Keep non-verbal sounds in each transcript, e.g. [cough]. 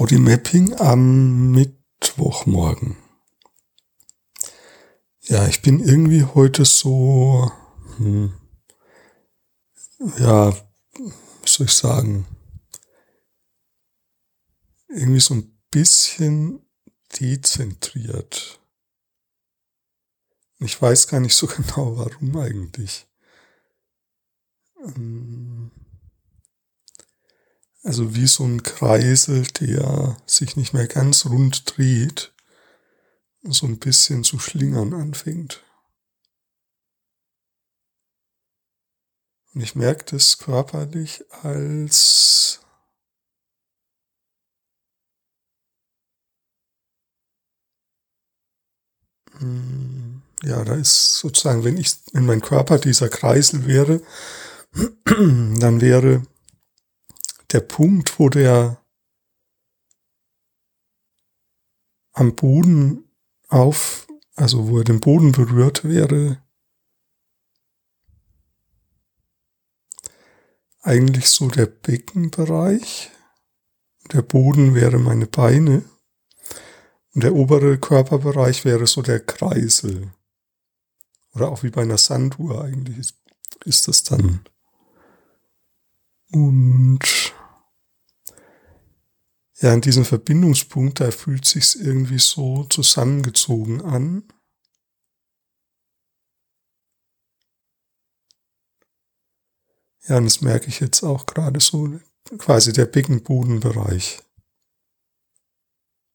Bodymapping am Mittwochmorgen. Ja, ich bin irgendwie heute so, hm, ja, wie soll ich sagen, irgendwie so ein bisschen dezentriert. Ich weiß gar nicht so [laughs] genau, warum eigentlich. Ähm, also wie so ein Kreisel, der sich nicht mehr ganz rund dreht, so ein bisschen zu schlingern anfängt. Und ich merke das körperlich als hm, ja, da ist sozusagen, wenn ich in mein Körper dieser Kreisel wäre, [clears throat] dann wäre der Punkt, wo der am Boden auf, also wo er den Boden berührt, wäre eigentlich so der Beckenbereich. Der Boden wäre meine Beine. Und der obere Körperbereich wäre so der Kreisel. Oder auch wie bei einer Sanduhr eigentlich ist, ist das dann. Und ja, an diesem Verbindungspunkt, da fühlt sich's irgendwie so zusammengezogen an. Ja, und das merke ich jetzt auch gerade so, quasi der Beckenbodenbereich.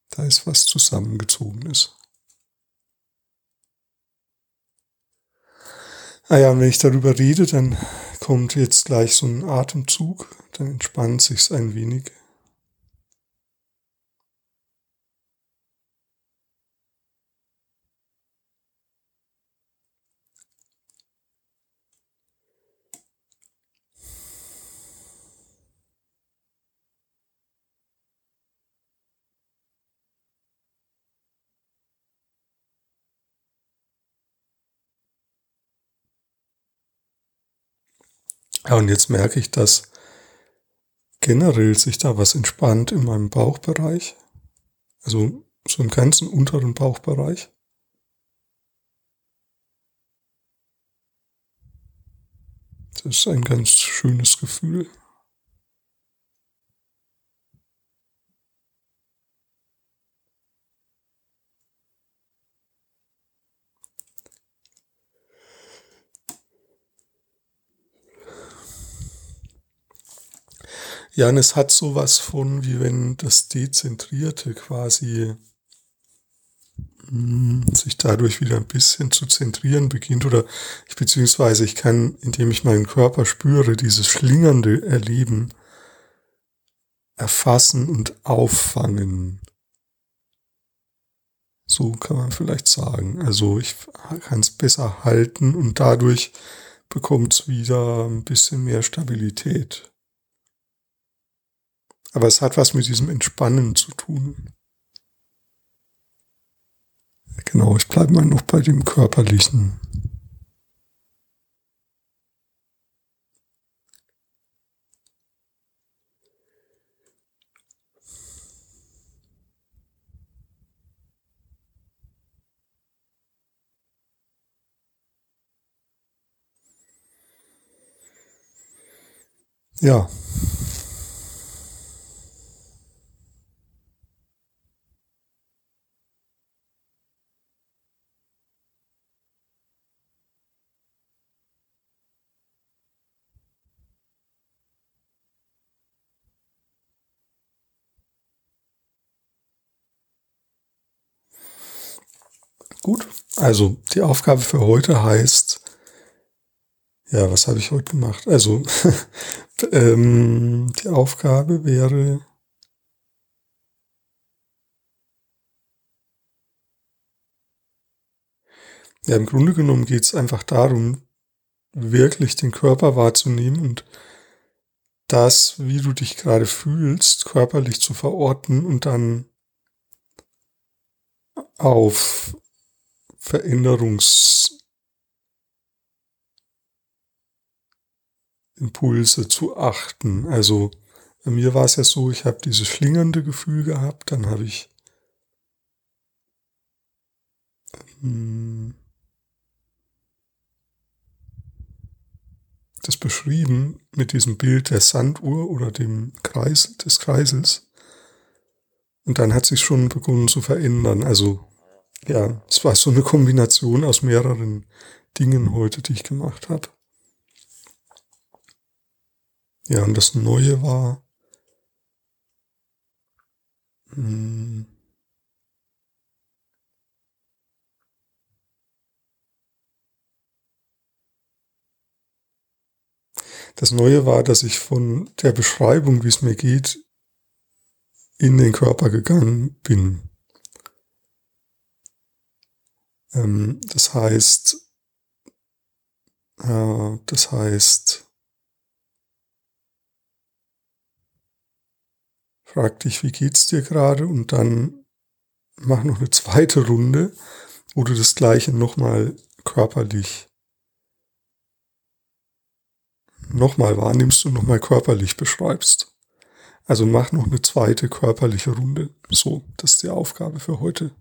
Da ist was zusammengezogenes. Ah ja, und wenn ich darüber rede, dann kommt jetzt gleich so ein Atemzug, dann entspannt sich's ein wenig. Ja, und jetzt merke ich, dass generell sich da was entspannt in meinem Bauchbereich. Also so im ganzen unteren Bauchbereich. Das ist ein ganz schönes Gefühl. Ja, und es hat sowas von, wie wenn das Dezentrierte quasi hm, sich dadurch wieder ein bisschen zu zentrieren beginnt oder ich beziehungsweise ich kann, indem ich meinen Körper spüre, dieses schlingernde Erleben erfassen und auffangen. So kann man vielleicht sagen. Also ich kann es besser halten und dadurch bekommt es wieder ein bisschen mehr Stabilität. Aber es hat was mit diesem Entspannen zu tun. Genau, ich bleibe mal noch bei dem körperlichen. Ja, Gut, also die Aufgabe für heute heißt, ja, was habe ich heute gemacht? Also [laughs] ähm, die Aufgabe wäre, ja, im Grunde genommen geht es einfach darum, wirklich den Körper wahrzunehmen und das, wie du dich gerade fühlst, körperlich zu verorten und dann auf Veränderungsimpulse zu achten. Also Bei mir war es ja so, ich habe dieses schlingernde Gefühl gehabt, dann habe ich ähm, das beschrieben mit diesem Bild der Sanduhr oder dem Kreis, des Kreisels. Und dann hat sich schon begonnen zu verändern. Also, ja, es war so eine Kombination aus mehreren Dingen heute, die ich gemacht habe. Ja, und das Neue war, hm, Das Neue war, dass ich von der Beschreibung, wie es mir geht, in den Körper gegangen bin. Ähm, das heißt, äh, das heißt, frag dich, wie geht's dir gerade und dann mach noch eine zweite Runde, wo du das Gleiche nochmal körperlich nochmal wahrnimmst und nochmal körperlich beschreibst. Also mach noch eine zweite körperliche Runde. So, das ist die Aufgabe für heute.